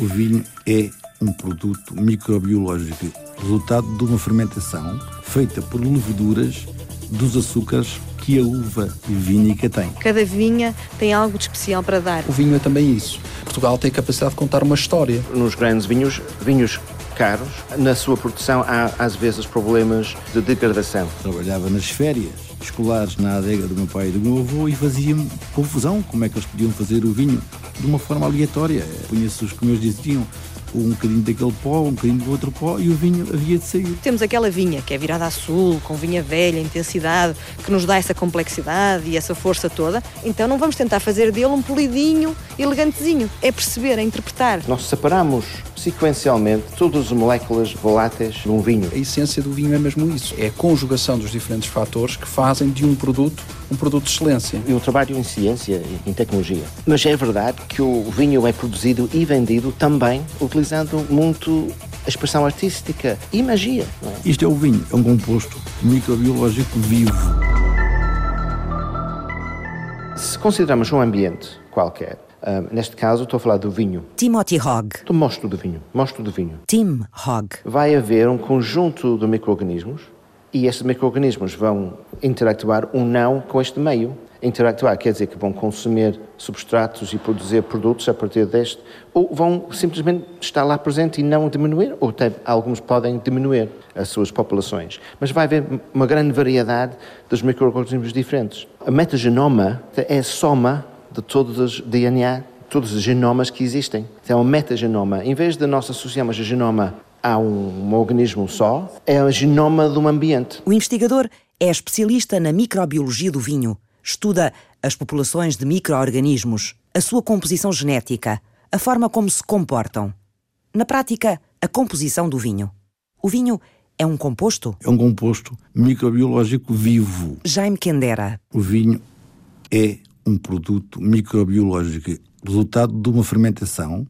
O vinho é um produto microbiológico, resultado de uma fermentação feita por leveduras dos açúcares que a uva vínica tem. Cada vinha tem algo de especial para dar. O vinho é também isso. Portugal tem a capacidade de contar uma história. Nos grandes vinhos, vinhos caros, na sua produção há às vezes problemas de degradação. Trabalhava nas férias escolares na adega do meu pai e do meu avô e fazia-me confusão como é que eles podiam fazer o vinho de uma forma aleatória. Punha-se os que meus diziam um bocadinho daquele pó, um bocadinho do outro pó e o vinho havia de sair. Temos aquela vinha que é virada a sul, com vinha velha, intensidade, que nos dá essa complexidade e essa força toda. Então não vamos tentar fazer dele um polidinho, elegantezinho. É perceber, é interpretar. Nós separamos sequencialmente todas as moléculas voláteis de um vinho. A essência do vinho é mesmo isso. É a conjugação dos diferentes fatores que fazem de um produto um produto de excelência. Eu trabalho em ciência e em tecnologia, mas é verdade que o vinho é produzido e vendido também utilizando muito a expressão artística e magia. É? Isto é o vinho, é um composto microbiológico vivo. Se considerarmos um ambiente qualquer, Uh, neste caso, estou a falar do vinho. Timothy Hogg. Do mostro do vinho. Mostro do vinho. Tim Hogg. Vai haver um conjunto de micro-organismos e estes micro-organismos vão interactuar ou não com este meio. Interactuar quer dizer que vão consumir substratos e produzir produtos a partir deste, ou vão simplesmente estar lá presente e não diminuir, ou até alguns podem diminuir as suas populações. Mas vai haver uma grande variedade dos micro-organismos diferentes. A metagenoma é a soma de todos os DNA, todos os genomas que existem. Então, é um metagenoma. Em vez de nós associarmos o genoma a um, um organismo só, é o genoma de um ambiente. O investigador é especialista na microbiologia do vinho. Estuda as populações de micro-organismos, a sua composição genética, a forma como se comportam. Na prática, a composição do vinho. O vinho é um composto? É um composto microbiológico vivo. Jaime Kendera. O vinho é um produto microbiológico resultado de uma fermentação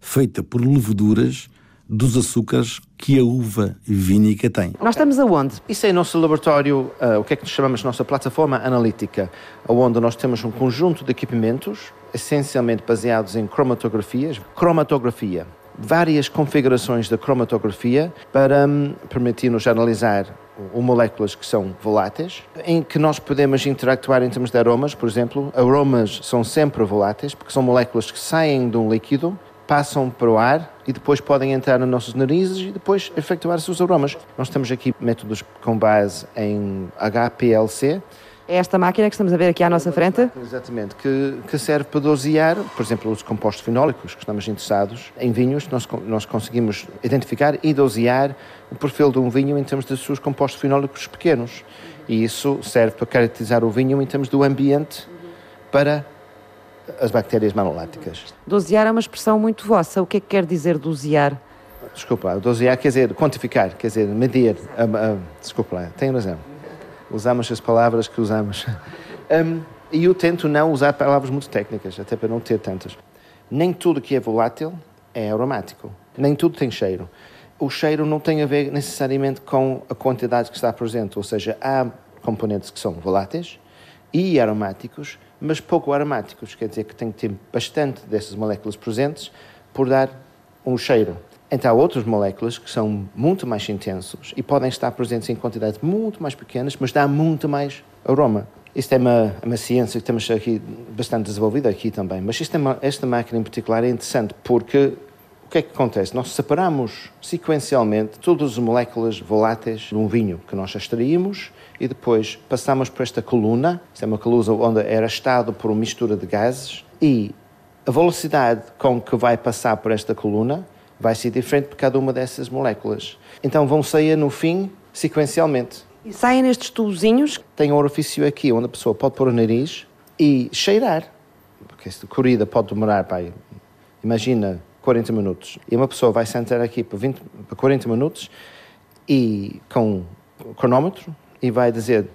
feita por leveduras dos açúcares que a uva vínica tem. Nós estamos aonde? Isso é o nosso laboratório, uh, o que é que nós chamamos de nossa plataforma analítica, onde nós temos um conjunto de equipamentos, essencialmente baseados em cromatografias. Cromatografia, várias configurações da cromatografia para um, permitir-nos analisar moléculas que são voláteis, em que nós podemos interactuar em termos de aromas, por exemplo. Aromas são sempre voláteis, porque são moléculas que saem de um líquido, passam para o ar e depois podem entrar nos nossos narizes e depois efetuar os aromas. Nós temos aqui métodos com base em HPLC, é esta máquina que estamos a ver aqui à nossa frente? Exatamente, que, que serve para dosear, por exemplo, os compostos fenólicos, que estamos interessados em vinhos, nós, nós conseguimos identificar e dosear o perfil de um vinho em termos dos seus compostos fenólicos pequenos. E isso serve para caracterizar o vinho em termos do ambiente para as bactérias maloláticas. Dosear é uma expressão muito vossa. O que é que quer dizer dosear? Desculpa, dosear quer dizer quantificar, quer dizer medir. Uh, uh, desculpa lá, tem razão usamos as palavras que usamos. Um, e eu tento não usar palavras muito técnicas, até para não ter tantas. Nem tudo que é volátil é aromático. Nem tudo tem cheiro. O cheiro não tem a ver necessariamente com a quantidade que está presente, ou seja, há componentes que são voláteis e aromáticos, mas pouco aromáticos, quer dizer que tem que ter bastante dessas moléculas presentes por dar um cheiro. Então, há outras moléculas que são muito mais intensos e podem estar presentes em quantidades muito mais pequenas, mas dá muito mais aroma. Isto é uma, uma ciência que temos aqui bastante desenvolvida aqui também, mas é esta máquina em particular é interessante porque o que é que acontece? Nós separamos sequencialmente todas as moléculas voláteis de um vinho que nós extraímos e depois passamos por esta coluna, isto é uma coluna onde é arrastado por uma mistura de gases e a velocidade com que vai passar por esta coluna vai ser diferente por cada uma dessas moléculas. Então vão sair no fim sequencialmente. E saem nestes tubozinhos? Tem um orifício aqui onde a pessoa pode pôr o nariz e cheirar. Porque esta corrida pode demorar, pai, imagina, 40 minutos. E uma pessoa vai sentar aqui por, 20, por 40 minutos e com o cronómetro e vai dizer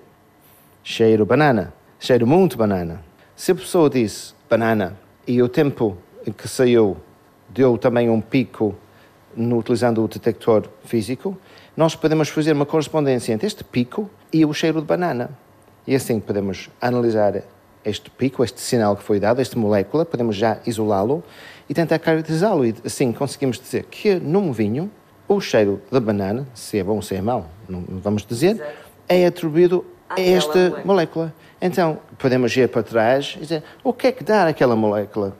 cheiro banana, cheiro muito banana. Se a pessoa disse banana e o tempo que saiu deu também um pico no, utilizando o detector físico, nós podemos fazer uma correspondência entre este pico e o cheiro de banana. E assim podemos analisar este pico, este sinal que foi dado, esta molécula, podemos já isolá-lo e tentar caracterizá-lo. E assim conseguimos dizer que num vinho o cheiro da banana, se é bom ou se é mau, não vamos dizer, é atribuído a esta molécula. molécula. Então, podemos ir para trás e dizer o que é que dá aquela molécula.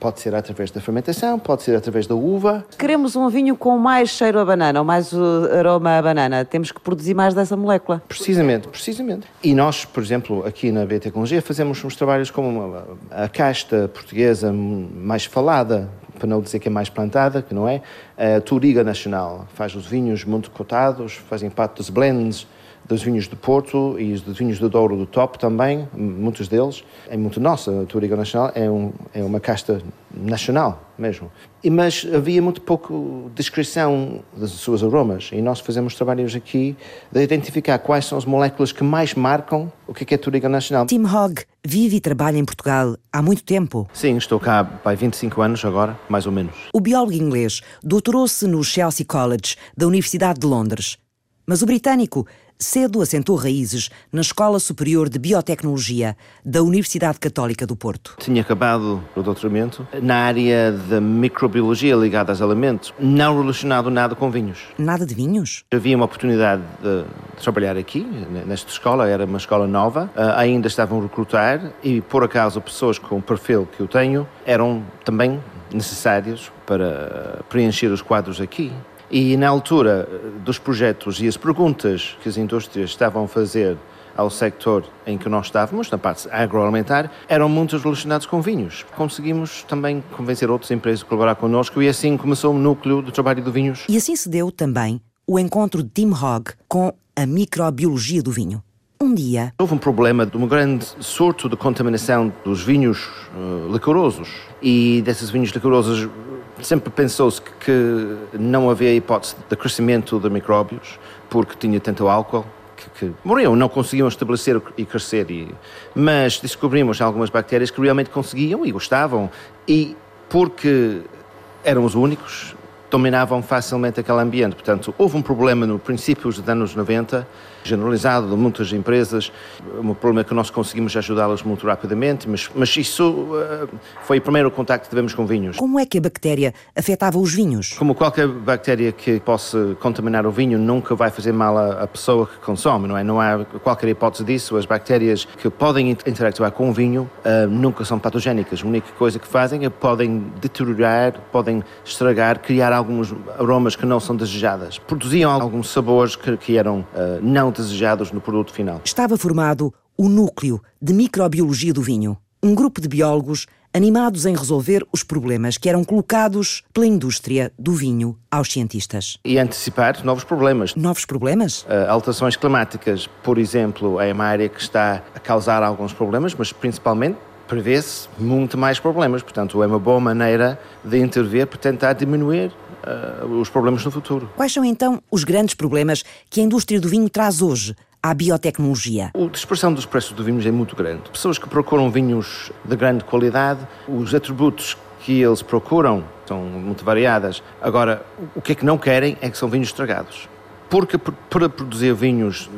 Pode ser através da fermentação, pode ser através da uva. Queremos um vinho com mais cheiro a banana ou mais aroma a banana. Temos que produzir mais dessa molécula. Precisamente, precisamente. E nós, por exemplo, aqui na Biotecnologia, fazemos uns trabalhos como a casta portuguesa mais falada, para não dizer que é mais plantada, que não é, a Turiga Nacional. Faz os vinhos muito cotados, fazem parte dos blends, dos vinhos do Porto e dos vinhos do Douro do Top também, muitos deles. É muito nossa, a Touriga Nacional é, um, é uma casta nacional mesmo. E, mas havia muito pouco descrição das suas aromas e nós fazemos trabalhos aqui de identificar quais são as moléculas que mais marcam o que é, é Touriga Nacional. Tim Hogg vive e trabalha em Portugal há muito tempo. Sim, estou cá há 25 anos agora, mais ou menos. O biólogo inglês doutorou-se no Chelsea College da Universidade de Londres. Mas o britânico cedo assentou raízes na Escola Superior de Biotecnologia da Universidade Católica do Porto. Tinha acabado o doutoramento na área da microbiologia ligada aos alimentos, não relacionado nada com vinhos. Nada de vinhos? Havia uma oportunidade de trabalhar aqui, nesta escola, era uma escola nova, ah, ainda estavam a recrutar e, por acaso, pessoas com o perfil que eu tenho eram também necessários para preencher os quadros aqui. E na altura dos projetos e as perguntas que as indústrias estavam a fazer ao sector em que nós estávamos, na parte agroalimentar, eram muitos relacionados com vinhos. Conseguimos também convencer outras empresas a colaborar connosco e assim começou o núcleo do trabalho do vinhos. E assim se deu também o encontro de Tim Hogg com a microbiologia do vinho. Um dia. Houve um problema de um grande surto de contaminação dos vinhos uh, licorosos. E desses vinhos licorosos Sempre pensou-se que não havia hipótese de crescimento de micróbios porque tinha tanto álcool que, que morriam, não conseguiam estabelecer e crescer. E, mas descobrimos algumas bactérias que realmente conseguiam e gostavam. E porque eram os únicos, dominavam facilmente aquele ambiente. Portanto, houve um problema no princípios dos anos 90 generalizado de muitas empresas, um problema que nós conseguimos ajudá-las muito rapidamente, mas, mas isso uh, foi o primeiro contacto que tivemos com vinhos. Como é que a bactéria afetava os vinhos? Como qualquer bactéria que possa contaminar o vinho, nunca vai fazer mal à, à pessoa que consome, não é? Não há qualquer hipótese disso. As bactérias que podem interactuar com o vinho uh, nunca são patogénicas. A única coisa que fazem é podem deteriorar, podem estragar, criar alguns aromas que não são desejadas. Produziam alguns sabores que, que eram uh, não desejados no produto final. Estava formado o Núcleo de Microbiologia do Vinho, um grupo de biólogos animados em resolver os problemas que eram colocados pela indústria do vinho aos cientistas. E antecipar novos problemas. Novos problemas? Uh, alterações climáticas, por exemplo, é uma área que está a causar alguns problemas, mas principalmente prevê-se muito mais problemas. Portanto, é uma boa maneira de intervir para tentar diminuir uh, os problemas no futuro. Quais são então os grandes problemas que a indústria do vinho traz hoje? à biotecnologia. A dispersão dos preços do vinhos é muito grande. Pessoas que procuram vinhos de grande qualidade, os atributos que eles procuram são muito variadas. Agora, o que é que não querem é que são vinhos estragados. Porque para produzir vinhos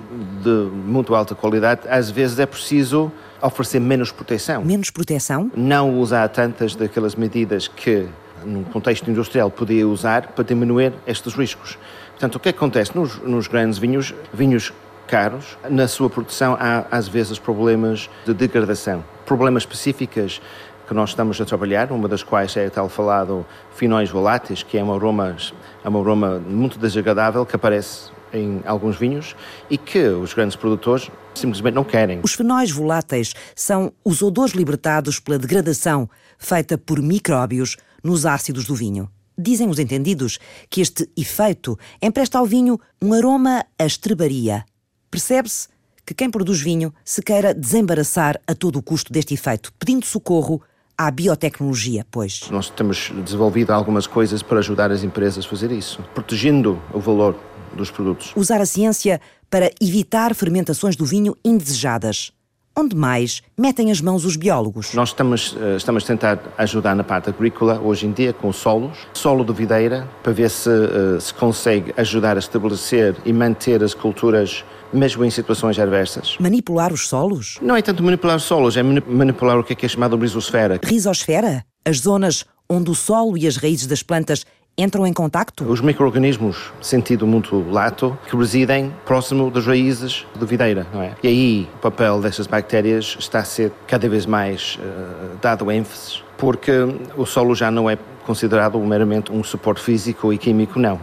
de muito alta qualidade, às vezes é preciso oferecer menos proteção. Menos proteção? Não usar tantas daquelas medidas que num contexto industrial, podia usar para diminuir estes riscos. Portanto, o que, é que acontece nos, nos grandes vinhos, vinhos caros, na sua produção há às vezes problemas de degradação, problemas específicos que nós estamos a trabalhar, uma das quais é tal falado finóis voláteis, que é um aroma, é um aroma muito desagradável que aparece em alguns vinhos e que os grandes produtores simplesmente não querem. Os fenóis voláteis são os odores libertados pela degradação feita por micróbios nos ácidos do vinho. Dizem os entendidos que este efeito empresta ao vinho um aroma a estrebaria. Percebe-se que quem produz vinho se queira desembaraçar a todo o custo deste efeito, pedindo socorro à biotecnologia, pois. Nós temos desenvolvido algumas coisas para ajudar as empresas a fazer isso, protegendo o valor dos produtos. Usar a ciência para evitar fermentações do vinho indesejadas. Onde mais metem as mãos os biólogos? Nós estamos, eh, estamos a tentar ajudar na parte agrícola hoje em dia com solos, solo de videira, para ver se uh, se consegue ajudar a estabelecer e manter as culturas mesmo em situações adversas. Manipular os solos? Não é tanto manipular os solos, é manipular o que é, que é chamado risosfera. Risosfera? As zonas onde o solo e as raízes das plantas entram em contacto? Os micro-organismos, sentido muito lato, que residem próximo das raízes da videira, não é? E aí o papel dessas bactérias está a ser cada vez mais uh, dado ênfase, porque o solo já não é considerado meramente um suporte físico e químico, não.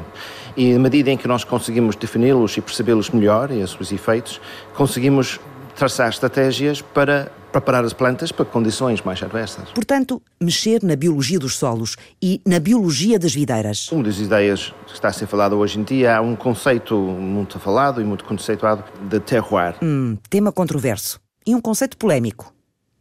E à medida em que nós conseguimos defini-los e percebê-los melhor e os seus efeitos, conseguimos traçar estratégias para preparar as plantas para condições mais adversas. Portanto, mexer na biologia dos solos e na biologia das videiras. Uma das ideias que está a ser falada hoje em dia é um conceito muito falado e muito conceituado de terroir. Hum, tema controverso e um conceito polémico.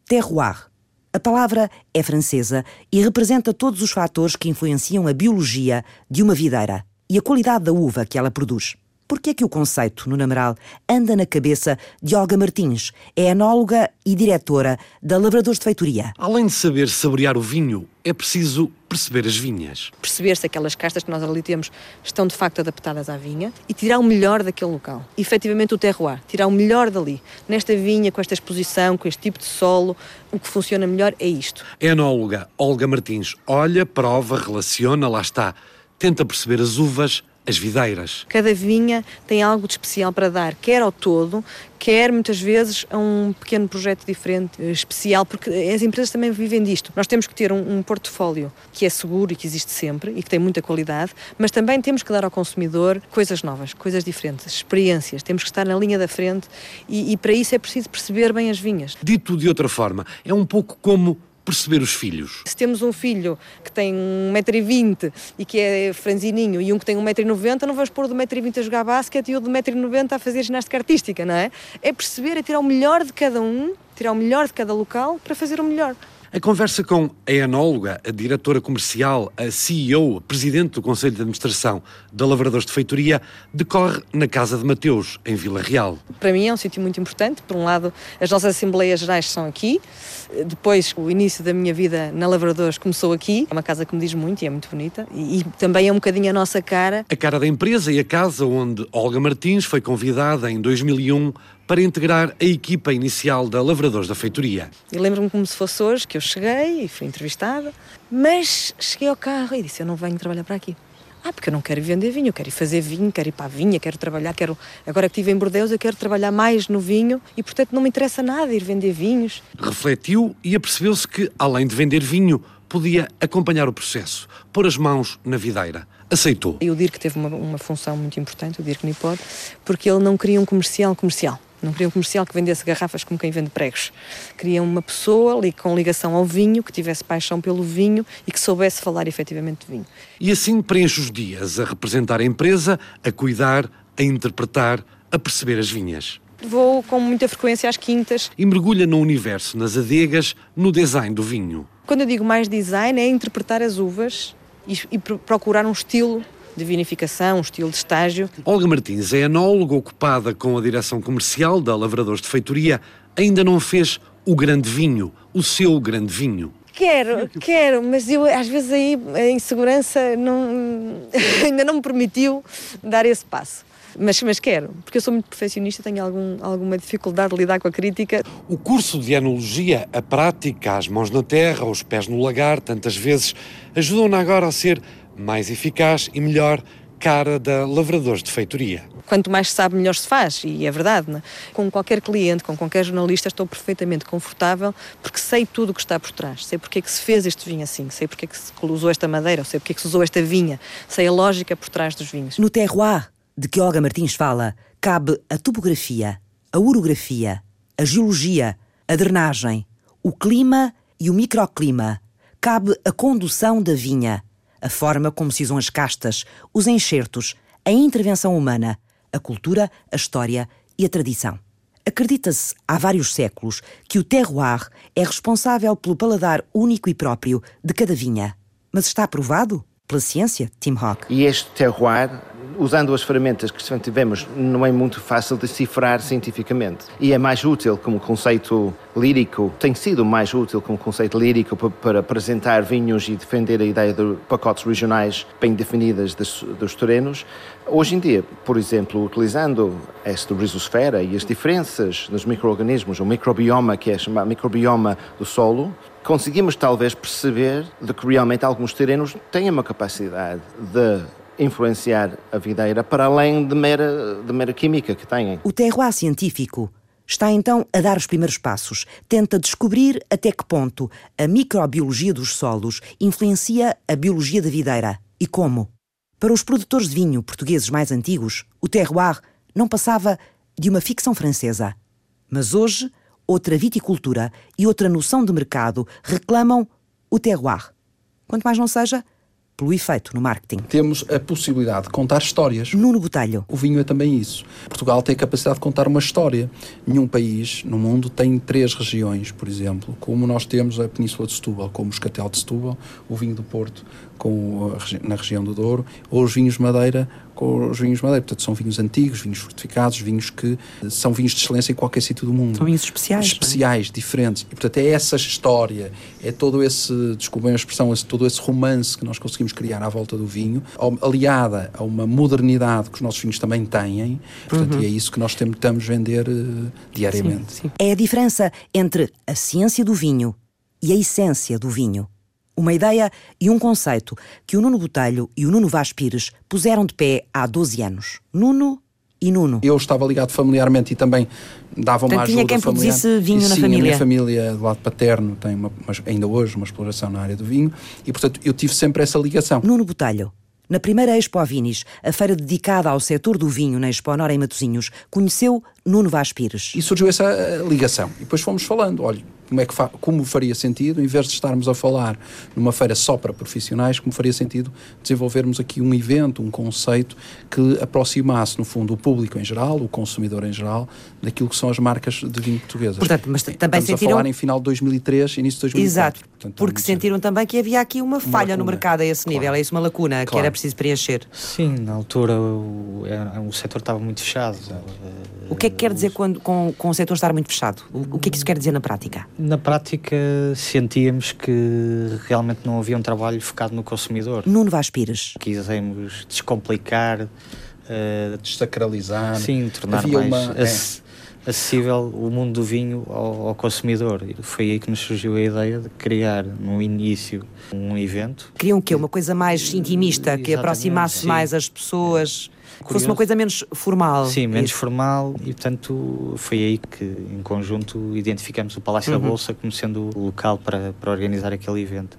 Terroir. A palavra é francesa e representa todos os fatores que influenciam a biologia de uma videira e a qualidade da uva que ela produz. Por que é que o conceito, no Nameral, anda na cabeça de Olga Martins? É enóloga e diretora da Lavradores de Feitoria. Além de saber saborear o vinho, é preciso perceber as vinhas. Perceber se aquelas castas que nós ali temos estão de facto adaptadas à vinha e tirar o melhor daquele local. Efetivamente o terroir, tirar o melhor dali. Nesta vinha, com esta exposição, com este tipo de solo, o que funciona melhor é isto. A enóloga Olga Martins olha, prova, relaciona, lá está. Tenta perceber as uvas, as videiras. Cada vinha tem algo de especial para dar, quer ao todo, quer muitas vezes a um pequeno projeto diferente, especial, porque as empresas também vivem disto. Nós temos que ter um, um portfólio que é seguro e que existe sempre e que tem muita qualidade, mas também temos que dar ao consumidor coisas novas, coisas diferentes, experiências. Temos que estar na linha da frente e, e para isso é preciso perceber bem as vinhas. Dito de outra forma, é um pouco como perceber os filhos? Se temos um filho que tem 1,20m e que é franzininho e um que tem 1,90m, não vamos pôr o de 1,20m a jogar basquete e o de 1,90m a fazer ginástica artística, não é? É perceber, é tirar o melhor de cada um, tirar o melhor de cada local para fazer o melhor. A conversa com a enóloga, a diretora comercial, a CEO, a presidente do Conselho de Administração da Lavradores de Feitoria, decorre na Casa de Mateus, em Vila Real. Para mim é um sítio muito importante. Por um lado, as nossas Assembleias Gerais são aqui. Depois, o início da minha vida na Lavradores começou aqui. É uma casa que me diz muito e é muito bonita. E, e também é um bocadinho a nossa cara. A cara da empresa e a casa onde Olga Martins foi convidada em 2001 para integrar a equipa inicial da Lavradores da Feitoria. Eu lembro-me como se fosse hoje que eu cheguei e fui entrevistada, mas cheguei ao carro e disse: Eu não venho trabalhar para aqui. Ah, porque eu não quero vender vinho, eu quero ir fazer vinho, quero ir para a vinha, quero trabalhar, quero. Agora que estive em Bordeus, eu quero trabalhar mais no vinho e, portanto, não me interessa nada ir vender vinhos. Refletiu e apercebeu-se que, além de vender vinho, podia acompanhar o processo, pôr as mãos na videira. Aceitou. E o Dirk teve uma, uma função muito importante, o Dirk Nipod, porque ele não queria um comercial comercial. Não queria um comercial que vendesse garrafas como quem vende pregos. Queria uma pessoa ali com ligação ao vinho, que tivesse paixão pelo vinho e que soubesse falar efetivamente de vinho. E assim preenche os dias a representar a empresa, a cuidar, a interpretar, a perceber as vinhas. Vou com muita frequência às quintas. E mergulha no universo, nas adegas, no design do vinho. Quando eu digo mais design, é interpretar as uvas e, e procurar um estilo de vinificação, um estilo de estágio. Olga Martins é enóloga ocupada com a direção comercial da Lavradores de Feitoria. Ainda não fez o grande vinho, o seu grande vinho. Quero, quero, mas eu às vezes aí a insegurança não, ainda não me permitiu dar esse passo. Mas, mas quero, porque eu sou muito perfeccionista, tenho algum, alguma dificuldade de lidar com a crítica. O curso de enologia, a prática, as mãos na terra, os pés no lagar, tantas vezes, ajudam-na agora a ser mais eficaz e melhor cara da Lavradores de Feitoria. Quanto mais se sabe, melhor se faz, e é verdade. Não? É? Com qualquer cliente, com qualquer jornalista, estou perfeitamente confortável porque sei tudo o que está por trás. Sei porque é que se fez este vinho assim, sei porque é que se usou esta madeira, sei porque é que se usou esta vinha, sei a lógica por trás dos vinhos. No terroir, de que Olga Martins fala, cabe a topografia, a orografia, a geologia, a drenagem, o clima e o microclima. Cabe a condução da vinha, a forma como se usam as castas, os enxertos, a intervenção humana, a cultura, a história e a tradição. Acredita-se há vários séculos que o terroir é responsável pelo paladar único e próprio de cada vinha. Mas está provado? Pela ciência, Tim Hawk. E este terroir usando as ferramentas que tivemos, não é muito fácil decifrar cientificamente. E é mais útil como conceito lírico, tem sido mais útil como conceito lírico para, para apresentar vinhos e defender a ideia de pacotes regionais bem definidas dos, dos terrenos. Hoje em dia, por exemplo, utilizando esta rizosfera e as diferenças nos micro-organismos, o microbioma, que é chamado microbioma do solo, conseguimos talvez perceber de que realmente alguns terrenos têm uma capacidade de influenciar a videira para além de mera, de mera química que têm. O terroir científico está então a dar os primeiros passos. Tenta descobrir até que ponto a microbiologia dos solos influencia a biologia da videira e como. Para os produtores de vinho portugueses mais antigos, o terroir não passava de uma ficção francesa. Mas hoje, outra viticultura e outra noção de mercado reclamam o terroir. Quanto mais não seja, pelo efeito no marketing. Temos a possibilidade de contar histórias. Nuno Botelho. O vinho é também isso. Portugal tem a capacidade de contar uma história. Nenhum país no mundo tem três regiões, por exemplo, como nós temos a Península de Setúbal, como o Escatel de Setúbal, o vinho do Porto com na região do Douro, ou os vinhos de Madeira com os vinhos de Madeira. Portanto, são vinhos antigos, vinhos fortificados, vinhos que são vinhos de excelência em qualquer sítio do mundo. São vinhos especiais. Especiais, é? diferentes. E, portanto, é essa história, é todo esse, desculpem a expressão, esse, todo esse romance que nós conseguimos criar à volta do vinho, aliada a uma modernidade que os nossos vinhos também têm. Portanto, uhum. é isso que nós tentamos vender uh, diariamente. Sim, sim. É a diferença entre a ciência do vinho e a essência do vinho. Uma ideia e um conceito que o Nuno Botelho e o Nuno Vaz Pires puseram de pé há 12 anos. Nuno e Nuno. Eu estava ligado familiarmente e também dava uma ajuda tinha quem familiar. produzisse vinho e, na sim, família. a minha família do lado paterno tem uma, ainda hoje uma exploração na área do vinho e, portanto, eu tive sempre essa ligação. Nuno Botelho. Na primeira Expo Vinis, a feira dedicada ao setor do vinho na Expo Nora em Matosinhos, conheceu Nuno Vaz Pires. E surgiu essa eh, ligação. E depois fomos falando, olha, como, é que fa como faria sentido, em vez de estarmos a falar numa feira só para profissionais, como faria sentido desenvolvermos aqui um evento, um conceito que aproximasse, no fundo, o público em geral, o consumidor em geral, daquilo que são as marcas de vinho portuguesas. Portanto, mas também Estamos sentiram... a falar em final de 2003, início de 2004. Exato, Portanto, porque sentiram também que havia aqui uma, uma falha lacuna. no mercado a esse claro. nível, é isso, uma lacuna claro. que era preciso preencher. Sim, na altura o, o setor estava muito fechado. O que é que quer dizer quando, com, com o setor estar muito fechado? O, que é que isso quer dizer na prática? Na prática sentíamos que realmente não havia um trabalho focado no consumidor. Nuno Vaz Pires. Quisemos descomplicar, uh, desacralizar. Sim, tornar havia mais uma, ac é. acessível o mundo do vinho ao, ao, consumidor. E foi aí que nos surgiu a ideia de criar no início um evento. Queriam o quê? Uma coisa mais intimista, Exatamente, que aproximasse sim. mais as pessoas. Curioso. fosse uma coisa menos formal. Sim, menos isso. formal e, portanto, foi aí que, em conjunto, identificamos o Palácio uhum. da Bolsa como sendo o local para, para organizar aquele evento.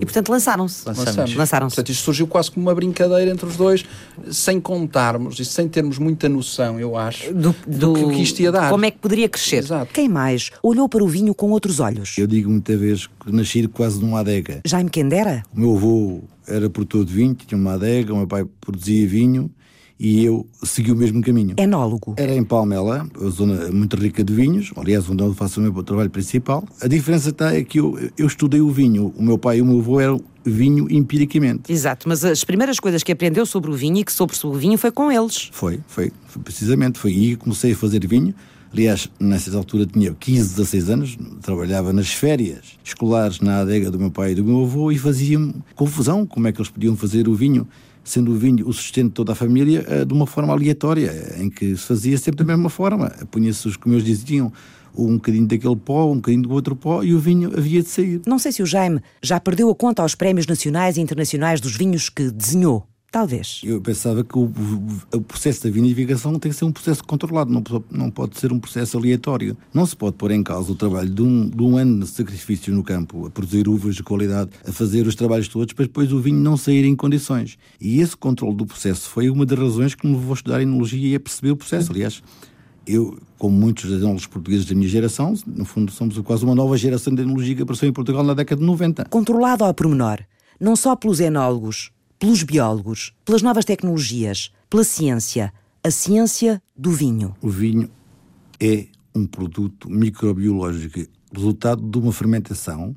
E, portanto, lançaram-se. Lançamos. Lançaram-se. Portanto, isto surgiu quase como uma brincadeira entre os dois, sem contarmos e sem termos muita noção, eu acho, do, do, do que isto ia dar. Como é que poderia crescer. Exato. Quem mais olhou para o vinho com outros olhos? Eu digo muita vez que nasci quase numa adega. Jaime Quendera? O meu avô era produtor de vinho, tinha uma adega, o meu pai produzia vinho e eu segui o mesmo caminho. Enólogo. Era em Palmela, uma zona muito rica de vinhos, aliás, onde eu faço o meu trabalho principal. A diferença está é que eu, eu estudei o vinho. O meu pai e o meu avô eram vinho empiricamente. Exato, mas as primeiras coisas que aprendeu sobre o vinho e que soube sobre o vinho foi com eles. Foi, foi, foi precisamente. Foi aí que comecei a fazer vinho. Aliás, nessa altura tinha 15, 16 anos, trabalhava nas férias escolares na adega do meu pai e do meu avô e fazia-me confusão como é que eles podiam fazer o vinho sendo o vinho o sustento de toda a família, eh, de uma forma aleatória, em que se fazia sempre da mesma forma. Punha-se, como eles diziam, um bocadinho daquele pó, um bocadinho do outro pó e o vinho havia de sair. Não sei se o Jaime já perdeu a conta aos prémios nacionais e internacionais dos vinhos que desenhou. Talvez. Eu pensava que o, o, processo da vinificação tem que ser um processo controlado, não, não pode ser um processo aleatório. Não se pode pôr em causa o trabalho de um, de um ano de sacrifício no campo, a produzir uvas de qualidade, a fazer os trabalhos todos, para depois o vinho não sair em condições. E esse controle do processo foi uma das razões que me levou a estudar enologia e a perceber o processo. Aliás, eu, como muitos enólogos portugueses da minha geração, no fundo somos quase uma nova geração de enologia que apareceu em Portugal na década de 90. Controlado ao pormenor, não só pelos enólogos, pelos biólogos, pelas novas tecnologias, pela ciência, a ciência do vinho. O vinho é um produto microbiológico resultado de uma fermentação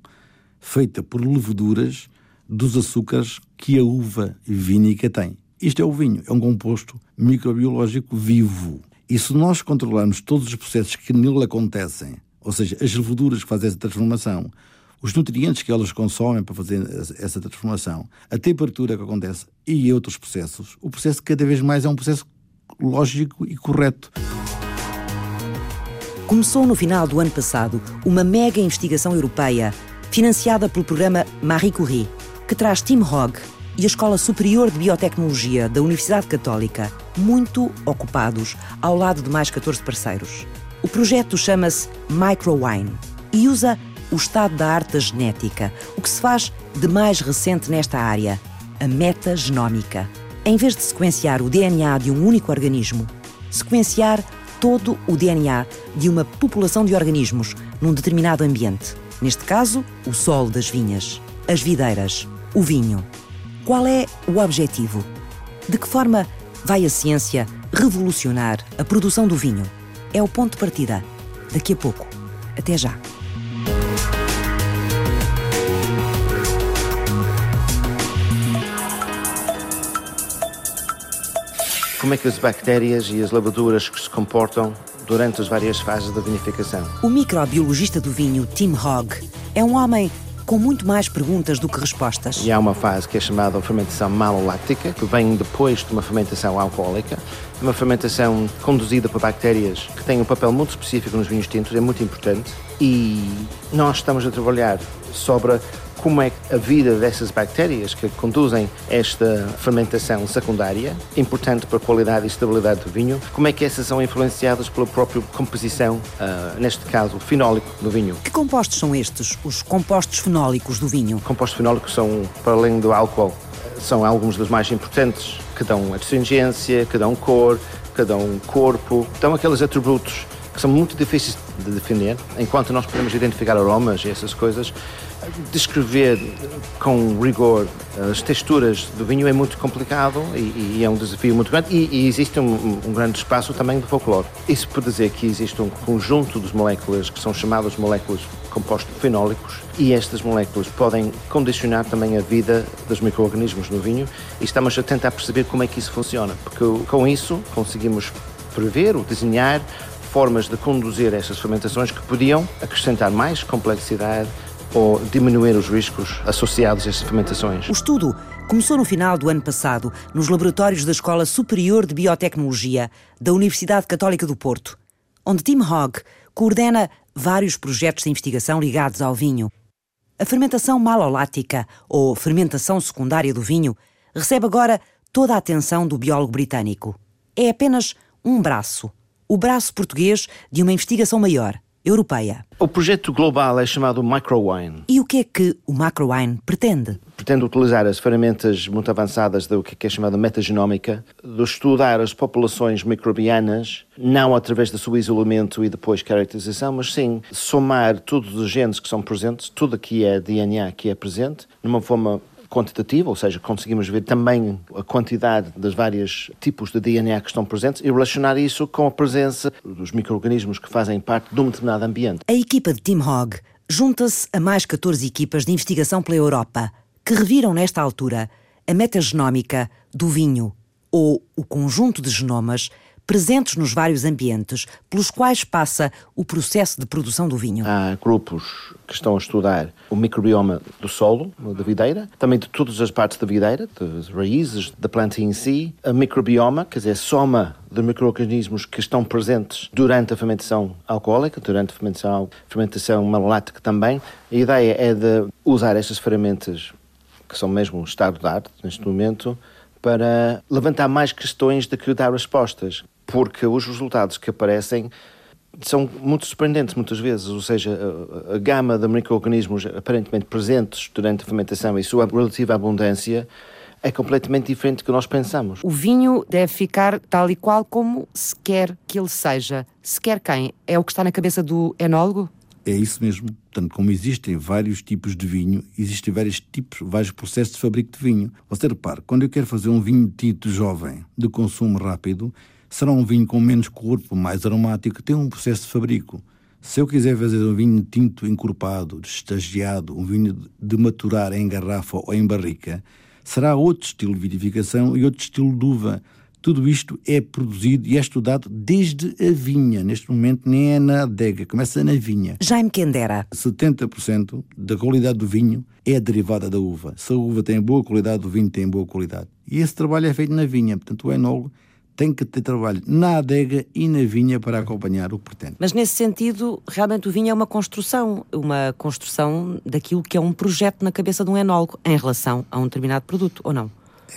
feita por leveduras dos açúcares que a uva vínica tem. Isto é o vinho, é um composto microbiológico vivo. E se nós controlarmos todos os processos que nele acontecem, ou seja, as leveduras que fazem essa transformação, os nutrientes que elas consomem para fazer essa transformação, a temperatura que acontece e outros processos, o processo cada vez mais é um processo lógico e correto. Começou no final do ano passado uma mega investigação europeia financiada pelo programa Marie Curie, que traz Tim Hogg e a Escola Superior de Biotecnologia da Universidade Católica, muito ocupados ao lado de mais 14 parceiros. O projeto chama-se Microwine e usa o estado da arte da genética, o que se faz de mais recente nesta área, a metagenómica. Em vez de sequenciar o DNA de um único organismo, sequenciar todo o DNA de uma população de organismos num determinado ambiente. Neste caso, o solo das vinhas, as videiras, o vinho. Qual é o objetivo? De que forma vai a ciência revolucionar a produção do vinho? É o ponto de partida. Daqui a pouco. Até já. Como é que as bactérias e as levaduras se comportam durante as várias fases da vinificação? O microbiologista do vinho, Tim Hogg, é um homem com muito mais perguntas do que respostas. E há uma fase que é chamada fermentação maloláctica, que vem depois de uma fermentação alcoólica. É uma fermentação conduzida por bactérias que tem um papel muito específico nos vinhos tintos, é muito importante. E nós estamos a trabalhar sobre como é a vida dessas bactérias que conduzem esta fermentação secundária, importante para a qualidade e estabilidade do vinho, como é que essas são influenciadas pela própria composição, uh, neste caso, fenólico do vinho. Que compostos são estes, os compostos fenólicos do vinho? Compostos fenólicos são, para além do álcool, são alguns dos mais importantes, que dão astringência, que dão cor, que dão corpo, dão aqueles atributos que são muito difíceis de definir, enquanto nós podemos identificar aromas e essas coisas, descrever com rigor as texturas do vinho é muito complicado e, e é um desafio muito grande e, e existe um, um, grande espaço também de folclore. Isso por dizer que existe um conjunto de moléculas que são chamadas moléculas compostos fenólicos e estas moléculas podem condicionar também a vida dos micro-organismos no vinho e estamos a tentar perceber como é que isso funciona, porque com isso conseguimos prever ou desenhar formas de conduzir essas fermentações que podiam acrescentar mais complexidade ou diminuir os riscos associados a estas fermentações. O estudo começou no final do ano passado nos laboratórios da Escola Superior de Biotecnologia da Universidade Católica do Porto, onde Tim Hogg coordena vários projetos de investigação ligados ao vinho. A fermentação malolática, ou fermentação secundária do vinho, recebe agora toda a atenção do biólogo britânico. É apenas um braço o braço português de uma investigação maior, europeia. O projeto global é chamado Microwine. E o que é que o Microwine pretende? Pretende utilizar as ferramentas muito avançadas do que é chamada metagenómica, de estudar as populações microbianas, não através do seu isolamento e depois caracterização, mas sim somar todos os genes que são presentes, tudo que é DNA que é presente, numa forma quantitativa, ou seja, conseguimos ver também a quantidade dos vários tipos de DNA que estão presentes e relacionar isso com a presença dos micro-organismos que fazem parte de um determinado ambiente. A equipa de Tim Hogg junta-se a mais 14 equipas de investigação pela Europa que reviram nesta altura a metagenómica do vinho, ou o conjunto de genomas presentes nos vários ambientes pelos quais passa o processo de produção do vinho. Há grupos que estão a estudar o microbioma do solo, da videira, também de todas as partes da videira, das raízes da planta em si, a microbioma, quer dizer, soma de micro-organismos que estão presentes durante a fermentação alcoólica, durante a fermentação, fermentação malolática também. A ideia é de usar estas ferramentas, que são mesmo o estado de arte neste momento, para levantar mais questões do que dar respostas porque os resultados que aparecem são muito surpreendentes muitas vezes, ou seja, a, a gama de micro-organismos aparentemente presentes durante a fermentação e sua relativa abundância é completamente diferente do que nós pensamos. O vinho deve ficar tal e qual como se quer que ele seja. Se quer quem? É o que está na cabeça do enólogo? É isso mesmo. Portanto, como existem vários tipos de vinho, existem vários tipos, vários processos de fabrico de vinho. Você repare, quando eu quero fazer um vinho tinto jovem, de consumo rápido, será um vinho com menos corpo, mais aromático, tem um processo de fabrico. Se eu quiser fazer um vinho tinto encorpado, estagiado, um vinho de maturar em garrafa ou em barrica, será outro estilo de vinificação e outro estilo de uva. Tudo isto é produzido e é estudado desde a vinha. Neste momento nem é na adega, começa na vinha. Jaime Kendera. 70% da qualidade do vinho é derivada da uva. Se a uva tem boa qualidade, o vinho tem boa qualidade. E esse trabalho é feito na vinha. Portanto, o enólogo tem que ter trabalho na adega e na vinha para acompanhar o que pretende. Mas nesse sentido, realmente o vinho é uma construção, uma construção daquilo que é um projeto na cabeça de um enólogo em relação a um determinado produto, ou não?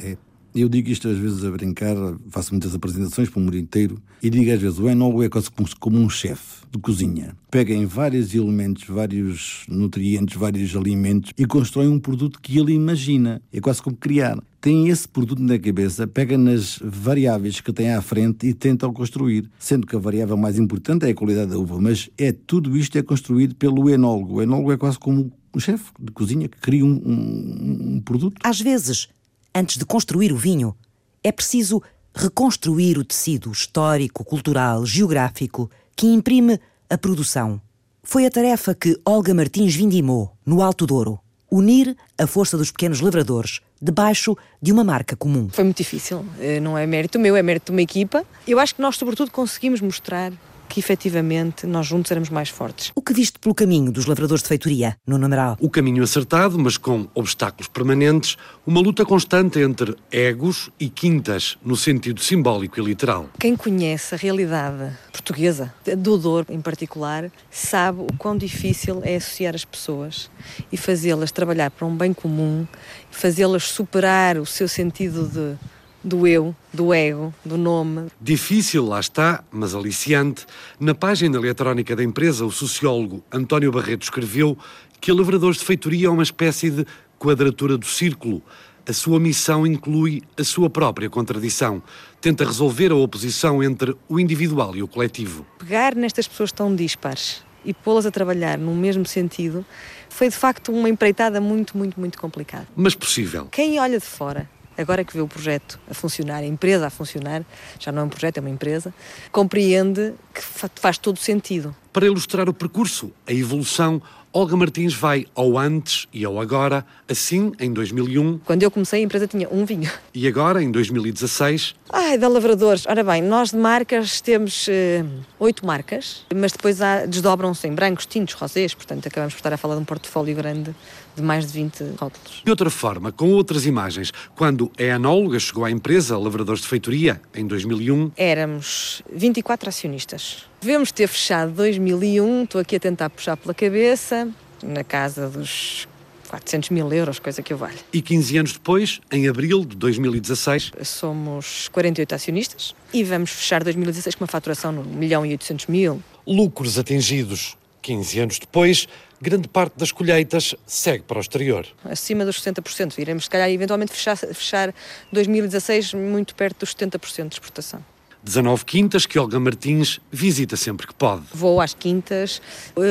É, eu digo isto às vezes a brincar, faço muitas apresentações para o mundo inteiro e digo às vezes: o enólogo é quase como um chefe de cozinha. Pega em vários elementos, vários nutrientes, vários alimentos e constrói um produto que ele imagina. É quase como criar. Tem esse produto na cabeça, pega nas variáveis que tem à frente e tenta o construir. Sendo que a variável mais importante é a qualidade da uva, mas é tudo isto é construído pelo enólogo. O enólogo é quase como um chefe de cozinha que cria um, um, um produto. Às vezes antes de construir o vinho, é preciso reconstruir o tecido histórico, cultural, geográfico que imprime a produção. Foi a tarefa que Olga Martins vindimou, no Alto Douro. Unir a força dos pequenos lavradores debaixo de uma marca comum. Foi muito difícil. Eh, não é mérito meu, é mérito de uma equipa. Eu acho que nós, sobretudo, conseguimos mostrar que efetivamente nós juntos éramos mais fortes. O que viste pelo caminho dos lavradores de feitoria, no numeral? O caminho acertado, mas com obstáculos permanentes, uma luta constante entre egos e quintas, no sentido simbólico e literal. Quem conhece a realidade portuguesa, do Douro em particular, sabe o quão difícil é associar as pessoas e fazê-las trabalhar para um bem comum, fazê-las superar o seu sentido de do eu, do ego, do nome. Difícil, lá está, mas aliciante. Na página eletrónica da empresa, o sociólogo António Barreto escreveu que a Lavradores de Feitoria é uma espécie de quadratura do círculo. A sua missão inclui a sua própria contradição. Tenta resolver a oposição entre o individual e o coletivo. Pegar nestas pessoas tão dispares e pô-las a trabalhar no mesmo sentido foi de facto uma empreitada muito, muito, muito complicada. Mas possível. Quem olha de fora agora que vê o projeto a funcionar, a empresa a funcionar, já não é um projeto, é uma empresa, compreende que faz todo sentido. Para ilustrar o percurso, a evolução, Olga Martins vai ao antes e ao agora, assim em 2001. Quando eu comecei, a empresa tinha um vinho. E agora, em 2016? Ai, da Lavradores. Ora bem, nós de marcas temos uh, oito marcas, mas depois desdobram-se em brancos, tintos, rosés, portanto acabamos por estar a falar de um portfólio grande de mais de 20 rótulos. De outra forma, com outras imagens, quando a anóloga chegou à empresa Lavradores de Feitoria, em 2001... Éramos 24 acionistas. Devemos ter fechado 2001, estou aqui a tentar puxar pela cabeça, na casa dos 400 mil euros, coisa que eu valho. E 15 anos depois, em abril de 2016? Somos 48 acionistas e vamos fechar 2016 com uma faturação no 1 milhão e 800 mil. Lucros atingidos 15 anos depois, grande parte das colheitas segue para o exterior. Acima dos 60%. Iremos, se calhar, eventualmente fechar, fechar 2016 muito perto dos 70% de exportação. 19 quintas que Olga Martins visita sempre que pode. Vou às quintas,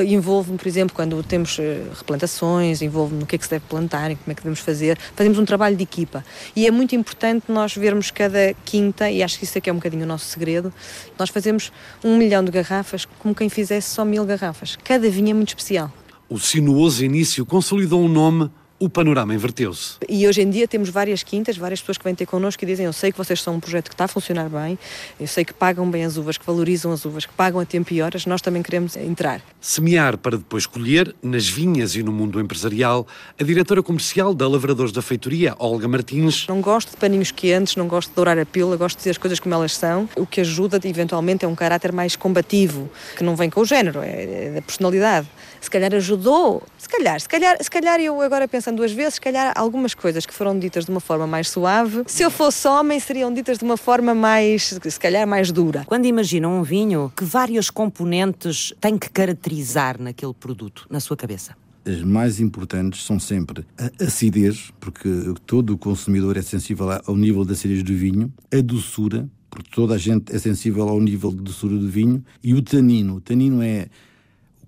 envolvo-me, por exemplo, quando temos eh, replantações, envolvo-me no que é que se deve plantar e como é que devemos fazer. Fazemos um trabalho de equipa. E é muito importante nós vermos cada quinta, e acho que isso é que é um bocadinho o nosso segredo, nós fazemos um milhão de garrafas como quem fizesse só mil garrafas. Cada vinha é muito especial. O sinuoso início consolidou um nome o panorama inverteu-se. E hoje em dia temos várias quintas, várias pessoas que vêm ter connosco e dizem: Eu sei que vocês são um projeto que está a funcionar bem, eu sei que pagam bem as uvas, que valorizam as uvas, que pagam a tempo e horas, nós também queremos entrar. Semear para depois colher, nas vinhas e no mundo empresarial, a diretora comercial da Lavradores da Feitoria, Olga Martins. Não gosto de paninhos quentes, não gosto de dourar a pílula, gosto de dizer as coisas como elas são. O que ajuda, eventualmente, é um caráter mais combativo, que não vem com o género, é, é da personalidade. Se calhar ajudou, se calhar, se calhar, se calhar eu agora pensando duas vezes, se calhar algumas coisas que foram ditas de uma forma mais suave, se eu fosse homem, seriam ditas de uma forma mais, se calhar, mais dura. Quando imaginam um vinho, que vários componentes tem que caracterizar naquele produto, na sua cabeça? as mais importantes são sempre a acidez, porque todo o consumidor é sensível ao nível de acidez do vinho, a doçura, porque toda a gente é sensível ao nível de doçura do vinho, e o tanino. O tanino é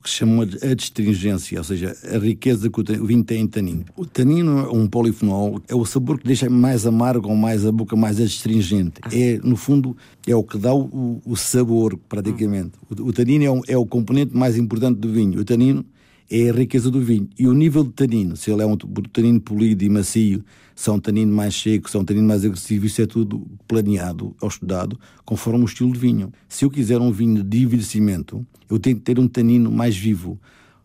que se chama a destringência, ou seja, a riqueza que o vinho tem em tanino. O tanino é um polifenol, é o sabor que deixa mais amargo ou mais a boca mais adstringente. Ah. É, no fundo, é o que dá o, o sabor, praticamente. O, o tanino é, um, é o componente mais importante do vinho. O tanino é a riqueza do vinho. E o nível de tanino, se ele é um tanino polido e macio, se é um tanino mais seco, se é um tanino mais agressivo, isso é tudo planeado ou estudado conforme o estilo de vinho. Se eu quiser um vinho de envelhecimento, eu tenho que ter um tanino mais vivo,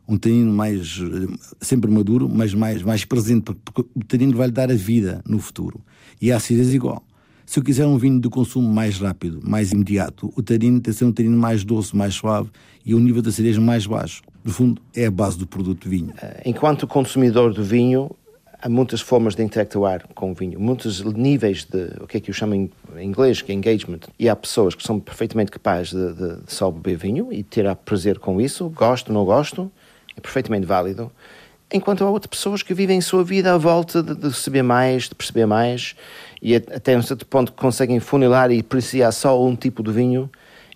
um tanino mais eh, sempre maduro, mas mais, mais presente, porque o tanino vai lhe dar a vida no futuro. E a acidez igual. Se eu quiser um vinho de consumo mais rápido, mais imediato, o tanino tem que ser um tanino mais doce, mais suave e o nível de acidez mais baixo. No fundo, é a base do produto de vinho. Eh, enquanto consumidor do vinho, há muitas formas de interactuar com o vinho, muitos níveis de, o que é que eu chamo em inglês, que é engagement. E há pessoas que são perfeitamente capazes de, de, de só beber vinho e ter prazer com isso, gosto, não gosto, é perfeitamente válido. Enquanto há outras pessoas que vivem sua vida à volta de, de saber mais, de perceber mais, e até um certo ponto conseguem funilar e apreciar só um tipo de vinho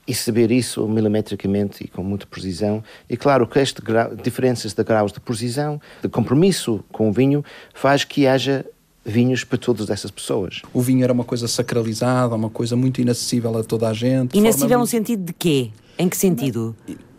e saber isso milimetricamente e com muita precisão. E claro que estas diferenças de graus de precisão, de compromisso com o vinho, faz que haja vinhos para todas essas pessoas. O vinho era uma coisa sacralizada, uma coisa muito inacessível a toda a gente. Inacessível no sentido de quê? Em que sentido?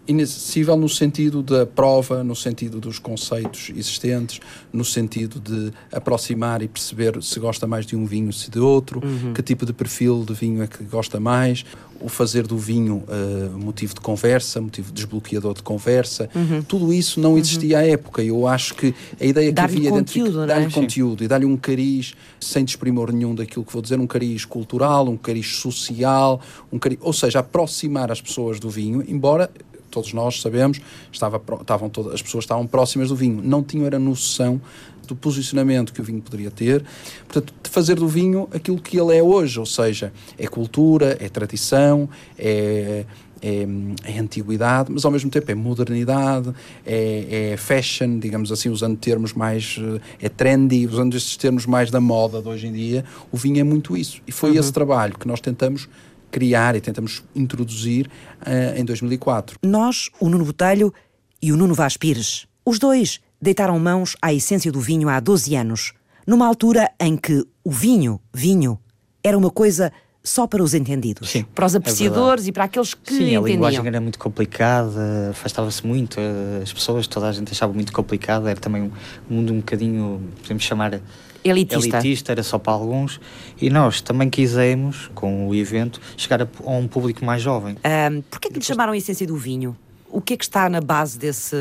Inacessível no sentido da prova, no sentido dos conceitos existentes, no sentido de aproximar e perceber se gosta mais de um vinho, se de outro, uhum. que tipo de perfil de vinho é que gosta mais, o fazer do vinho uh, motivo de conversa, motivo desbloqueador de conversa, uhum. tudo isso não existia uhum. à época. Eu acho que a ideia que havia dentro de dar-lhe conteúdo e dar-lhe um cariz sem desprimor nenhum daquilo que vou dizer, um cariz cultural, um cariz social, um cariz, ou seja, aproximar as pessoas do vinho, embora todos nós sabemos, estava, estavam todas, as pessoas estavam próximas do vinho, não tinham era noção do posicionamento que o vinho poderia ter, portanto, de fazer do vinho aquilo que ele é hoje, ou seja, é cultura, é tradição, é, é, é, antiguidade, mas ao mesmo tempo é modernidade, é, é, fashion, digamos assim, usando termos mais. é trendy, usando estes termos mais da moda de hoje em dia. O vinho é muito isso. E foi uhum. esse trabalho que nós tentamos criar e tentamos introduzir uh, em 2004. Nós, o Nuno Botelho e o Nuno Vaz Pires, os dois deitaram mãos à essência do vinho há 12 anos, numa altura em que o vinho, vinho, era uma coisa só para os entendidos. Sim, para os é apreciadores é e para aqueles que Sim, entendiam. a linguagem era muito complicada, afastava-se muito, eh, as pessoas, toda a gente achava muito complicado, era também um mundo um bocadinho, podemos chamar elitista. elitista, era só para alguns, e nós também quisemos, com o evento, chegar a, a um público mais jovem. Um, Porquê que lhe chamaram a essência do vinho? O que é que está na base desse,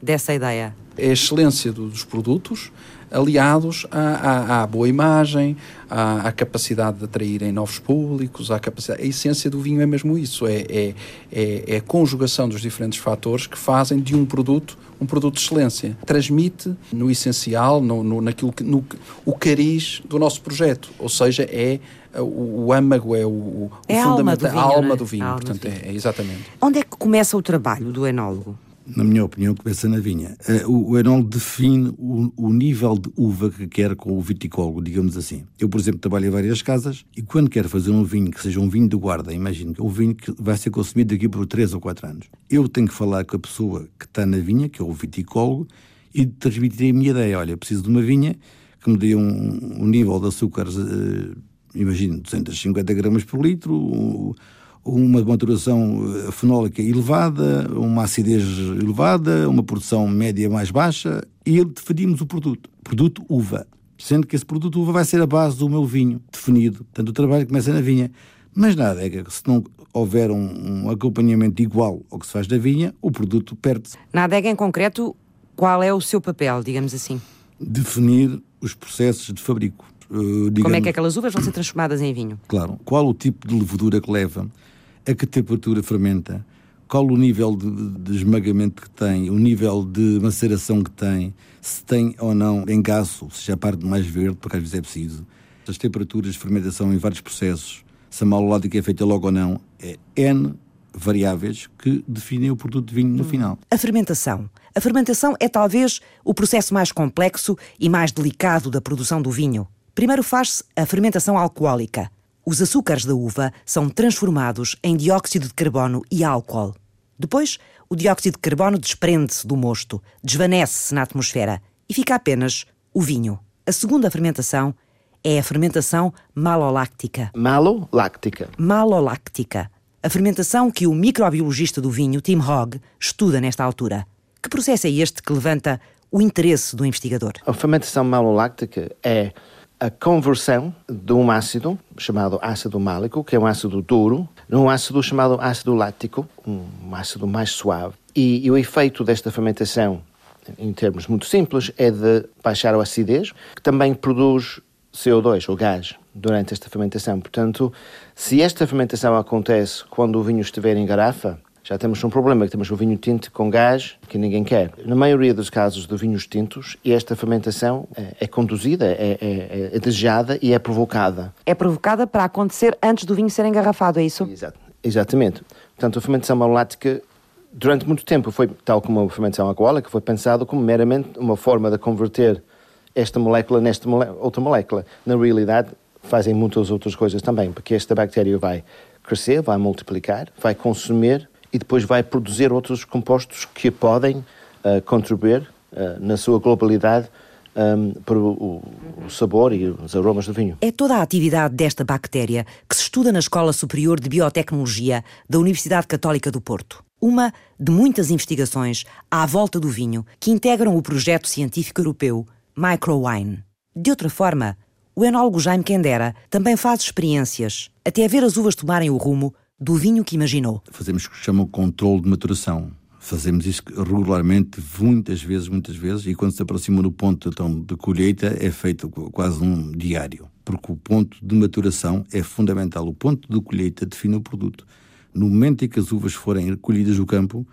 dessa ideia? É a excelência dos produtos, aliados à, à, à boa imagem, à, à, capacidade de atraírem novos públicos, à capacidade. A essência do vinho é mesmo isso, é, é, é, é a conjugação dos diferentes fatores que fazem de um produto um produto de excelência. Transmite no essencial, no, no, naquilo que, no, o cariz do nosso projeto, ou seja, é o, o âmago, é o, o é a alma do vinho, alma é? do vinho, portanto, é, é exatamente. Onde é que começa o trabalho do enólogo? Na minha opinião, começa na vinha. Eh, o, enólogo define o, o, nível de uva que quer com o viticólogo, digamos assim. Eu, por exemplo, trabalho em várias casas e quando quero fazer um vinho que seja um vinho de guarda, imagino que é um vinho que vai ser consumido daqui por 3 ou 4 anos, eu tenho que falar com a pessoa que está na vinha, que é o viticólogo, e transmitir a minha ideia. Olha, preciso de uma vinha que me dê um, um nível de açúcares, uh, imagino, 250 gramas por litro, uma maturação eh, fenólica elevada, uma acidez elevada, uma produção média mais baixa e definimos o produto. Produto uva. Sendo que esse produto uva vai ser a base do meu vinho definido. Portanto, o trabalho começa na vinha. Mas na adega, se não houver um, um acompanhamento igual ao que se faz da vinha, o produto perde-se. Na adega, em concreto, qual é o seu papel, digamos assim? Definir os processos de fabrico. Uh, digamos, Como é que aquelas uvas vão ser transformadas em vinho? Claro. Qual o tipo de levedura que leva? A que temperatura fermenta, qual o nível de, de, esmagamento que tem, o nível de maceração que tem, se tem ou não engaço, seja a parte mais verde, porque às vezes é preciso, as temperaturas de fermentação em vários processos, se a malolódica é feita logo ou não, é N variáveis que definem o produto de vinho no hum. final. A fermentação. A fermentação é talvez o processo mais complexo e mais delicado da produção do vinho. Primeiro faz-se a fermentação alcoólica, os açúcares da uva são transformados em dióxido de carbono e álcool. Depois, o dióxido de carbono desprende-se do mosto, desvanece-se na atmosfera e fica apenas o vinho. A segunda fermentação é a fermentação maloláctica. Maloláctica. Maloláctica. A fermentação que o microbiologista do vinho, Tim Hogg, estuda nesta altura. Que processo é este que levanta o interesse do investigador? A fermentação maloláctica é a conversão de um ácido chamado ácido málico, que é um ácido duro, num ácido chamado ácido lático, um ácido mais suave. E, e o efeito desta fermentação, em termos muito simples, é de baixar a acidez, que também produz CO2, ou gás, durante esta fermentação. Portanto, se esta fermentação acontece quando o vinho estiver em garrafa, já temos um problema, que temos o vinho tinto com gás que ninguém quer. Na maioria dos casos de vinhos tintos, esta fermentação é, é conduzida, é, é, é, desejada e é provocada. É provocada para acontecer antes do vinho ser engarrafado, é isso? Exato, exatamente. Portanto, a fermentação malolática durante muito tempo foi, tal como a fermentação alcoólica, foi pensado como meramente uma forma de converter esta molécula nesta outra molécula. Na realidade, fazem muitas outras coisas também, porque esta bactéria vai crescer, vai multiplicar, vai consumir e depois vai produzir outros compostos que podem uh, contribuir uh, na sua globalidade um, para o, o, sabor e os aromas do vinho. É toda a atividade desta bactéria que se estuda na Escola Superior de Biotecnologia da Universidade Católica do Porto. Uma de muitas investigações à volta do vinho que integram o projeto científico europeu Microwine. De outra forma, o enólogo Jaime Kendera também faz experiências, até ver as uvas tomarem o rumo do vinho que imaginou. Fazemos o que se chama o controle de maturação. Fazemos isso regularmente, muitas vezes, muitas vezes, e quando se aproxima do ponto então, de colheita é feito quase um diário, porque o ponto de maturação é fundamental. O ponto de colheita define o produto. No momento em que as uvas forem recolhidas do campo,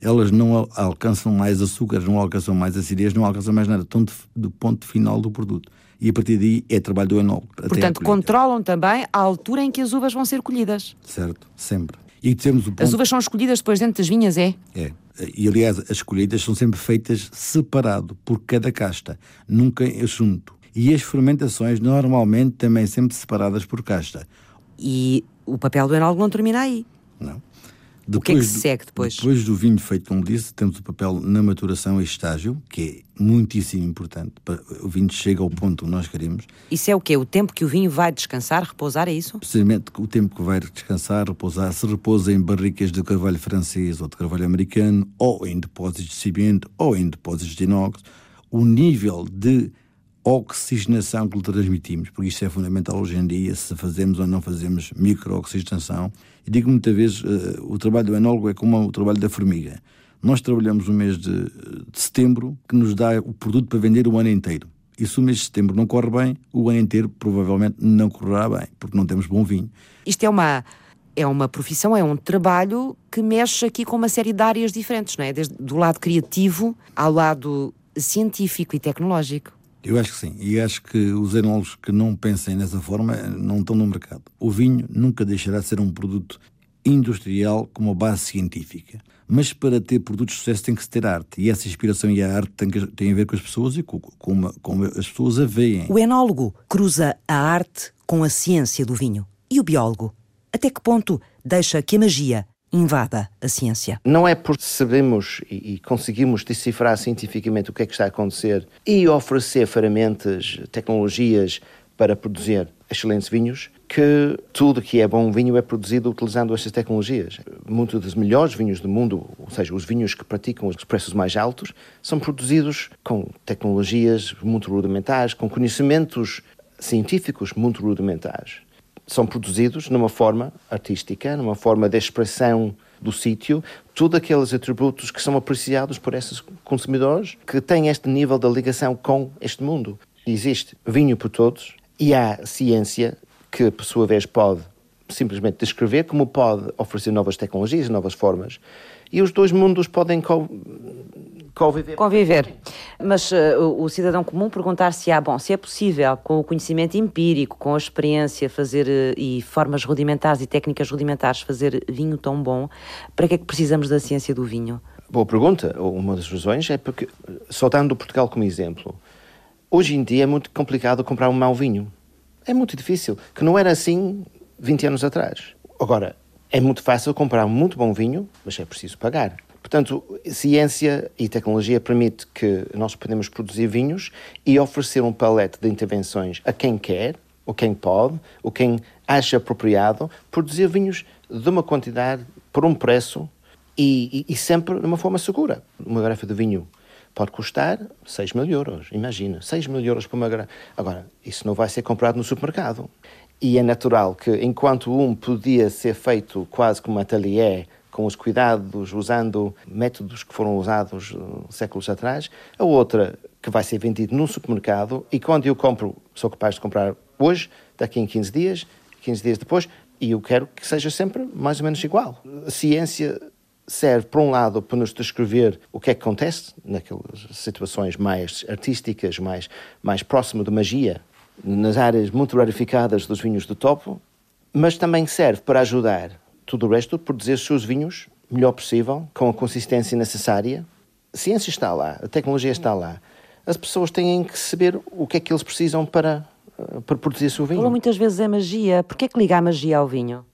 elas não alcançam mais açúcar, não alcançam mais acidez, não alcançam mais nada, estão do ponto final do produto. E a partir daí é trabalho do enólogo. Portanto, controlam também a altura em que as uvas vão ser colhidas. Certo, sempre. E temos o ponto... As uvas são escolhidas depois dentro das vinhas, é? É. E aliás, as colheitas são sempre feitas separado por cada casta, nunca junto. E as fermentações normalmente também sempre separadas por casta. E o papel do enólogo não termina aí. Não. Depois o que é que se segue depois? Depois do vinho feito, como disse, temos o papel na maturação e estágio, que é muitíssimo importante. O vinho chega ao ponto que nós queremos. Isso é o quê? O tempo que o vinho vai descansar, repousar, é isso? Precisamente o tempo que vai descansar, repousar. Se repousa em barricas de carvalho francês ou de carvalho americano, ou em depósitos de cimento, ou em depósitos de inox, o nível de oxigenação que lhe transmitimos, porque isso é fundamental hoje em dia, se fazemos ou não fazemos micro-oxigenação. E digo muitas vezes, uh, o trabalho do enólogo é como o trabalho da formiga. Nós trabalhamos o mês de, de, setembro, que nos dá o produto para vender o ano inteiro. E se o mês de setembro não corre bem, o ano inteiro provavelmente não correrá bem, porque não temos bom vinho. Isto é uma, é uma profissão, é um trabalho que mexe aqui com uma série de áreas diferentes, não é? Desde do lado criativo ao lado científico e tecnológico. Eu acho que sim. E acho que os enólogos que não pensem nessa forma não estão no mercado. O vinho nunca deixará de ser um produto industrial com uma base científica. Mas para ter produtos de sucesso tem que se ter arte. E essa inspiração e a arte têm, que, têm a ver com as pessoas e com, com como as pessoas a veem. O enólogo cruza a arte com a ciência do vinho. E o biólogo? Até que ponto deixa que a magia invada a ciência. Não é porque sabemos e conseguimos decifrar cientificamente o que é que está a acontecer e oferecer ferramentas, tecnologias para produzir excelentes vinhos que tudo que é bom vinho é produzido utilizando estas tecnologias. Muitos dos melhores vinhos do mundo, ou seja, os vinhos que praticam os preços mais altos, são produzidos com tecnologias muito rudimentares, com conhecimentos científicos muito rudimentares são produzidos numa forma artística, numa forma de expressão do sítio, todos aqueles atributos que são apreciados por esses consumidores que têm este nível de ligação com este mundo. Existe vinho para todos e há ciência que, por sua vez, pode simplesmente descrever, como pode oferecer novas tecnologias, novas formas. E os dois mundos podem Conviver. Conviver. Mas uh, o, o, cidadão comum perguntar se há, bom, se é possível, com o conhecimento empírico, com a experiência, fazer uh, e formas rudimentares e técnicas rudimentares, fazer vinho tão bom, para que é que precisamos da ciência do vinho? Boa pergunta. Uma das razões é porque, só dando Portugal como exemplo, hoje em dia é muito complicado comprar um mau vinho. É muito difícil, que não era assim 20 anos atrás. Agora, É muito fácil comprar um muito bom vinho, mas é preciso pagar. Portanto, ciência e tecnologia permite que nós podemos produzir vinhos e oferecer um palete de intervenções a quem quer, ou quem pode, ou quem acha apropriado, produzir vinhos de uma quantidade, por um preço e, e, e sempre de uma forma segura. Uma garrafa de vinho pode custar 6 mil euros, imagina, 6 mil euros por uma garrafa. Agora, isso não vai ser comprado no supermercado. E é natural que, enquanto um podia ser feito quase como ateliê com os cuidados, usando métodos que foram usados uh, séculos atrás, a outra que vai ser vendida num supermercado e quando eu compro, sou capaz de comprar hoje, daqui em 15 dias, 15 dias depois, e eu quero que seja sempre mais ou menos igual. A ciência serve, por um lado, para nos descrever o que é que acontece naquelas situações mais artísticas, mais, mais próximo de magia, nas áreas muito rarificadas dos vinhos do topo, mas também serve para ajudar tudo o resto, produzir os seus vinhos melhor possível, com a consistência necessária. A ciência está lá, a tecnologia está lá. As pessoas têm que saber o que é que eles precisam para, eh, para produzir o seu vinho. Falou muitas vezes é magia. Porquê é que liga a magia ao vinho?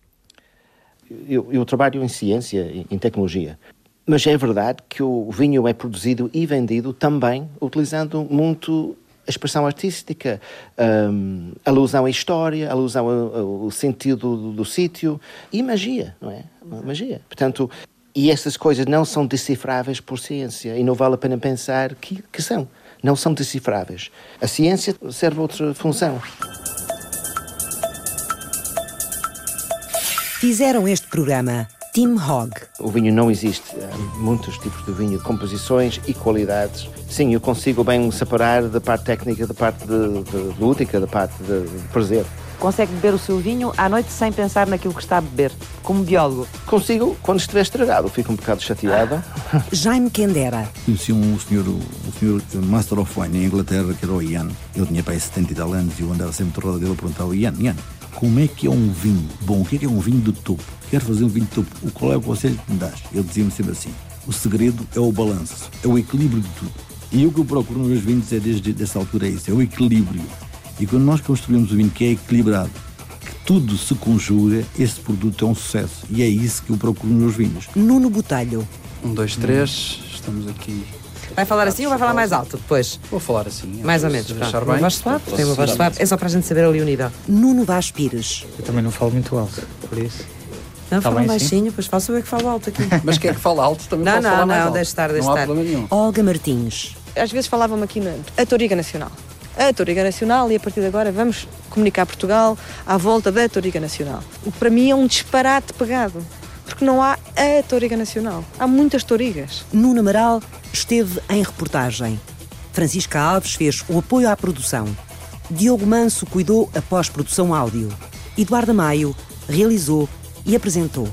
Eu, eu trabalho em ciência, em tecnologia. Mas é verdade que o vinho é produzido e vendido também utilizando muito a expressão artística, um, alusão à história, alusão ao, ao sentido do, do sítio e magia, não é? Magia. Portanto, e essas coisas não são decifráveis por ciência e não vale a pena pensar que, que são. Não são decifráveis. A ciência serve outra função. Fizeram este programa Tim Hogg. O vinho não existe. Há muitos tipos de vinho, composições e qualidades. Sim, eu consigo bem separar da parte técnica, da parte de, de, lúdica, da parte de, de prazer. Consegue beber o seu vinho à noite sem pensar naquilo que está a beber, como biólogo? Consigo quando estiver estragado, fico um bocado chateado. Jaime Kendera. Conheci um senhor, um senhor Master of Wine em Inglaterra, que era o Ian. Ele tinha para aí 70 e tal anos e eu andava sempre de roda dele a perguntar ao Ian, Ian, como é que é um vinho bom? O que é que é um vinho do topo? Quero fazer um vinho de topo. O qual é o conselho que me dás? Ele dizia-me sempre assim: o segredo é o balanço, é o equilíbrio de tudo. E o que eu procuro nos meus vinhos é desde essa altura é isso, é o equilíbrio. E quando nós construímos um vinho que é equilibrado, que tudo se conjuga, esse produto é um sucesso. E é isso que eu procuro nos meus vinhos. Nuno Botelho. Um, dois, três, estamos aqui Vai falar assim ou vai falar mais alto depois? Vou falar assim. Mais ou menos. Deixar bem. Uma voz suave? Tem uma voz suave. É só para a gente saber ali o nível. Nuno Vaz Pires. Eu também não falo muito alto, por isso. Não, tá fala baixinho, pois faço eu é que falo alto aqui. Mas quem é que fala alto também não, não, falar não, mais alto. deixa estar, deixa não há estar. problema nenhum. Olga Martins. Às vezes falavam aqui na a Toriga Nacional. A Toriga Nacional e a partir de agora vamos comunicar Portugal à volta da Toriga Nacional. O que para mim é um disparate pegado. Porque não há a Toriga Nacional. Há muitas Torigas. Nuno Amaral esteve em reportagem. Francisca Alves fez o apoio à produção. Diogo Manso cuidou a pós-produção áudio. Eduardo Maio realizou e apresentou.